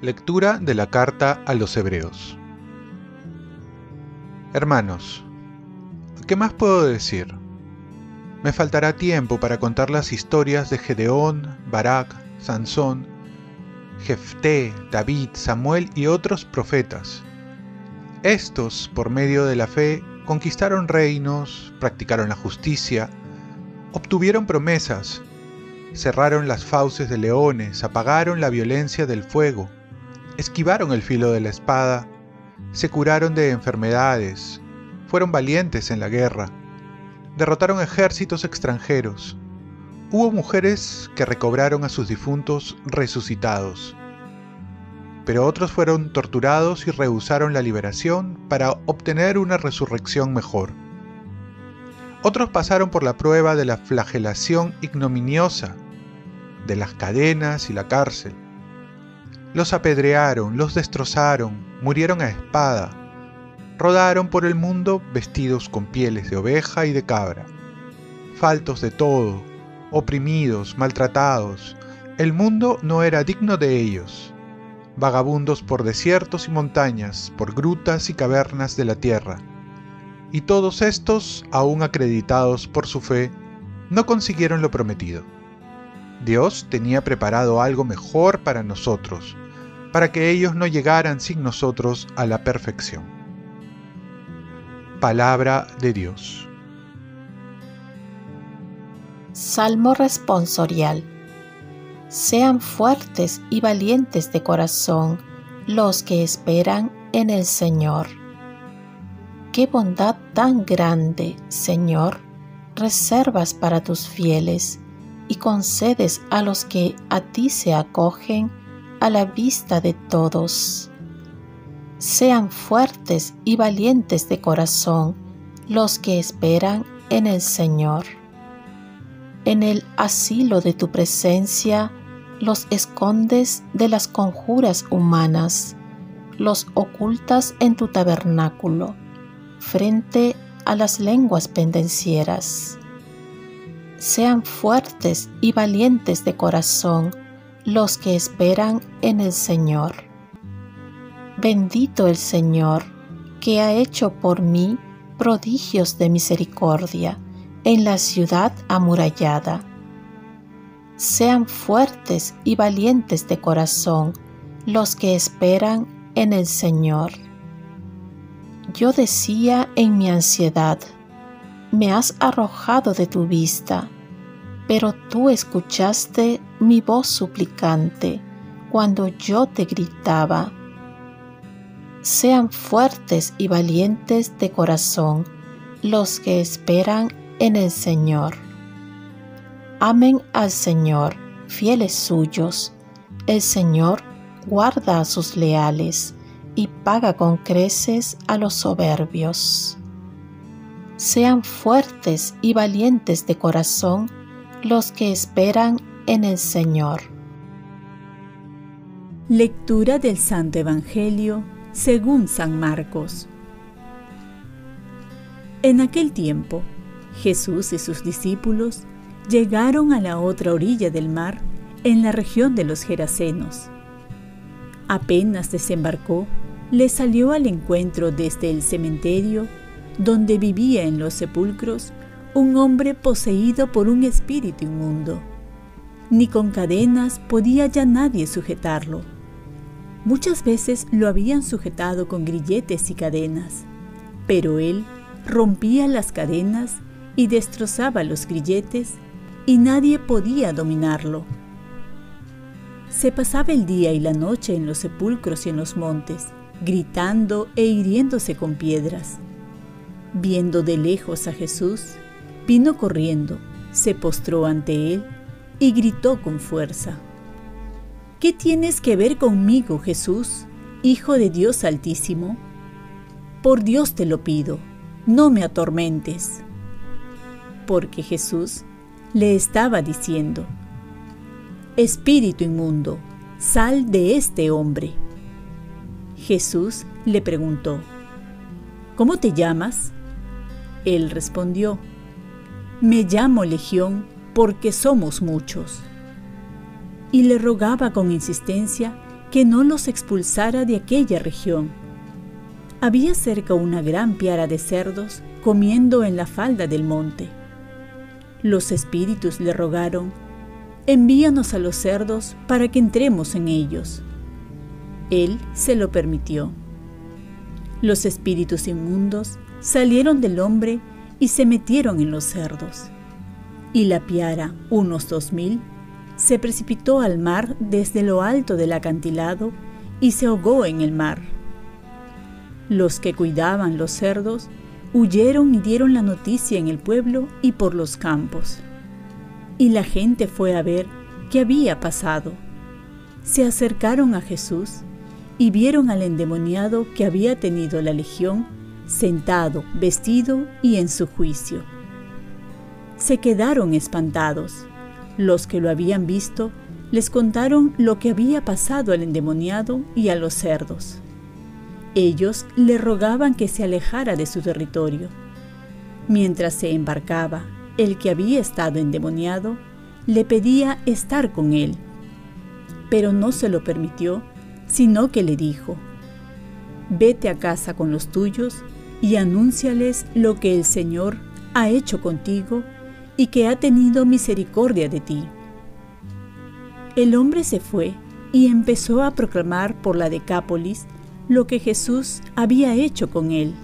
Lectura de la carta a los Hebreos Hermanos, ¿qué más puedo decir? Me faltará tiempo para contar las historias de Gedeón, Barak, Sansón, Jefté, David, Samuel y otros profetas. Estos, por medio de la fe, conquistaron reinos, practicaron la justicia, obtuvieron promesas, cerraron las fauces de leones, apagaron la violencia del fuego, esquivaron el filo de la espada, se curaron de enfermedades, fueron valientes en la guerra, derrotaron ejércitos extranjeros. Hubo mujeres que recobraron a sus difuntos resucitados, pero otros fueron torturados y rehusaron la liberación para obtener una resurrección mejor. Otros pasaron por la prueba de la flagelación ignominiosa, de las cadenas y la cárcel. Los apedrearon, los destrozaron, murieron a espada, rodaron por el mundo vestidos con pieles de oveja y de cabra, faltos de todo, oprimidos, maltratados. El mundo no era digno de ellos, vagabundos por desiertos y montañas, por grutas y cavernas de la tierra. Y todos estos, aún acreditados por su fe, no consiguieron lo prometido. Dios tenía preparado algo mejor para nosotros, para que ellos no llegaran sin nosotros a la perfección. Palabra de Dios. Salmo responsorial. Sean fuertes y valientes de corazón los que esperan en el Señor. Qué bondad tan grande, Señor, reservas para tus fieles y concedes a los que a ti se acogen a la vista de todos. Sean fuertes y valientes de corazón los que esperan en el Señor. En el asilo de tu presencia los escondes de las conjuras humanas, los ocultas en tu tabernáculo, frente a las lenguas pendencieras. Sean fuertes y valientes de corazón los que esperan en el Señor. Bendito el Señor, que ha hecho por mí prodigios de misericordia en la ciudad amurallada. Sean fuertes y valientes de corazón los que esperan en el Señor. Yo decía en mi ansiedad, me has arrojado de tu vista pero tú escuchaste mi voz suplicante cuando yo te gritaba. Sean fuertes y valientes de corazón los que esperan en el Señor. Amen al Señor, fieles suyos. El Señor guarda a sus leales y paga con creces a los soberbios. Sean fuertes y valientes de corazón los que esperan en el Señor. Lectura del Santo Evangelio según San Marcos. En aquel tiempo, Jesús y sus discípulos llegaron a la otra orilla del mar, en la región de los Gerasenos. Apenas desembarcó, le salió al encuentro desde el cementerio, donde vivía en los sepulcros, un hombre poseído por un espíritu inmundo. Ni con cadenas podía ya nadie sujetarlo. Muchas veces lo habían sujetado con grilletes y cadenas, pero él rompía las cadenas y destrozaba los grilletes y nadie podía dominarlo. Se pasaba el día y la noche en los sepulcros y en los montes, gritando e hiriéndose con piedras. Viendo de lejos a Jesús, Vino corriendo, se postró ante él y gritó con fuerza. ¿Qué tienes que ver conmigo, Jesús, Hijo de Dios Altísimo? Por Dios te lo pido, no me atormentes. Porque Jesús le estaba diciendo, Espíritu inmundo, sal de este hombre. Jesús le preguntó, ¿cómo te llamas? Él respondió, me llamo Legión porque somos muchos. Y le rogaba con insistencia que no los expulsara de aquella región. Había cerca una gran piara de cerdos comiendo en la falda del monte. Los espíritus le rogaron, envíanos a los cerdos para que entremos en ellos. Él se lo permitió. Los espíritus inmundos salieron del hombre y se metieron en los cerdos. Y la piara, unos dos mil, se precipitó al mar desde lo alto del acantilado y se ahogó en el mar. Los que cuidaban los cerdos huyeron y dieron la noticia en el pueblo y por los campos. Y la gente fue a ver qué había pasado. Se acercaron a Jesús y vieron al endemoniado que había tenido la legión sentado, vestido y en su juicio. Se quedaron espantados. Los que lo habían visto les contaron lo que había pasado al endemoniado y a los cerdos. Ellos le rogaban que se alejara de su territorio. Mientras se embarcaba, el que había estado endemoniado le pedía estar con él, pero no se lo permitió, sino que le dijo, Vete a casa con los tuyos y anúnciales lo que el Señor ha hecho contigo y que ha tenido misericordia de ti. El hombre se fue y empezó a proclamar por la Decápolis lo que Jesús había hecho con él.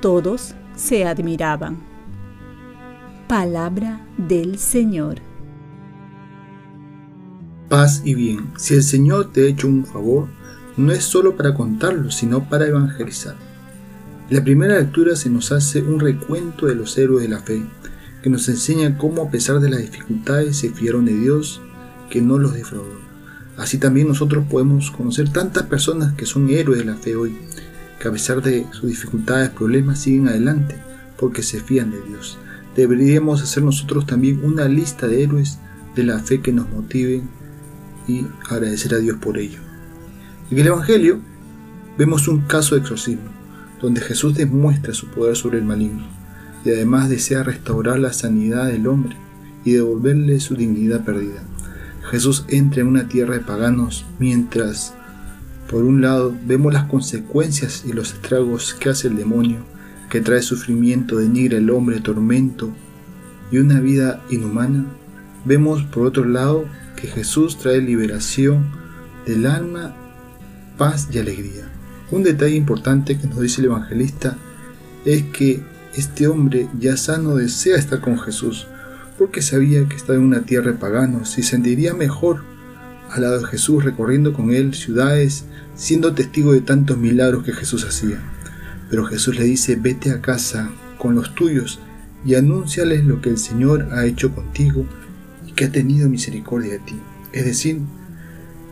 Todos se admiraban. Palabra del Señor. Paz y bien. Si el Señor te ha hecho un favor, no es solo para contarlo, sino para evangelizar. La primera lectura se nos hace un recuento de los héroes de la fe, que nos enseña cómo a pesar de las dificultades se fiaron de Dios, que no los defraudó. Así también nosotros podemos conocer tantas personas que son héroes de la fe hoy, que a pesar de sus dificultades, problemas, siguen adelante porque se fían de Dios. Deberíamos hacer nosotros también una lista de héroes de la fe que nos motiven y agradecer a Dios por ello. En el Evangelio vemos un caso de exorcismo, donde Jesús demuestra su poder sobre el maligno y además desea restaurar la sanidad del hombre y devolverle su dignidad perdida. Jesús entra en una tierra de paganos mientras, por un lado, vemos las consecuencias y los estragos que hace el demonio, que trae sufrimiento, denigra el hombre, tormento y una vida inhumana. Vemos, por otro lado, que Jesús trae liberación del alma, paz y alegría. Un detalle importante que nos dice el evangelista es que este hombre ya sano desea estar con Jesús, porque sabía que estaba en una tierra de paganos y sentiría mejor al lado de Jesús recorriendo con él ciudades, siendo testigo de tantos milagros que Jesús hacía. Pero Jesús le dice, vete a casa con los tuyos y anúnciales lo que el Señor ha hecho contigo y que ha tenido misericordia de ti. Es decir,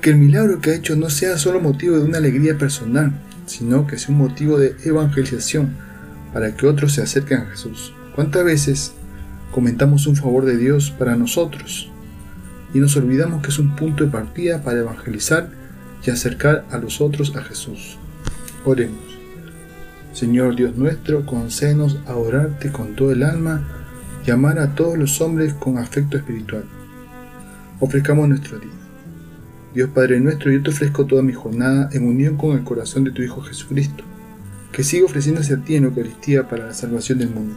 que el milagro que ha hecho no sea solo motivo de una alegría personal, sino que sea un motivo de evangelización para que otros se acerquen a Jesús. ¿Cuántas veces comentamos un favor de Dios para nosotros y nos olvidamos que es un punto de partida para evangelizar y acercar a los otros a Jesús. Oremos. Señor Dios nuestro, concédenos a orarte con todo el alma y amar a todos los hombres con afecto espiritual. Ofrezcamos nuestro día. Dios Padre nuestro, yo te ofrezco toda mi jornada en unión con el corazón de tu Hijo Jesucristo, que sigue ofreciéndose a ti en Eucaristía para la salvación del mundo.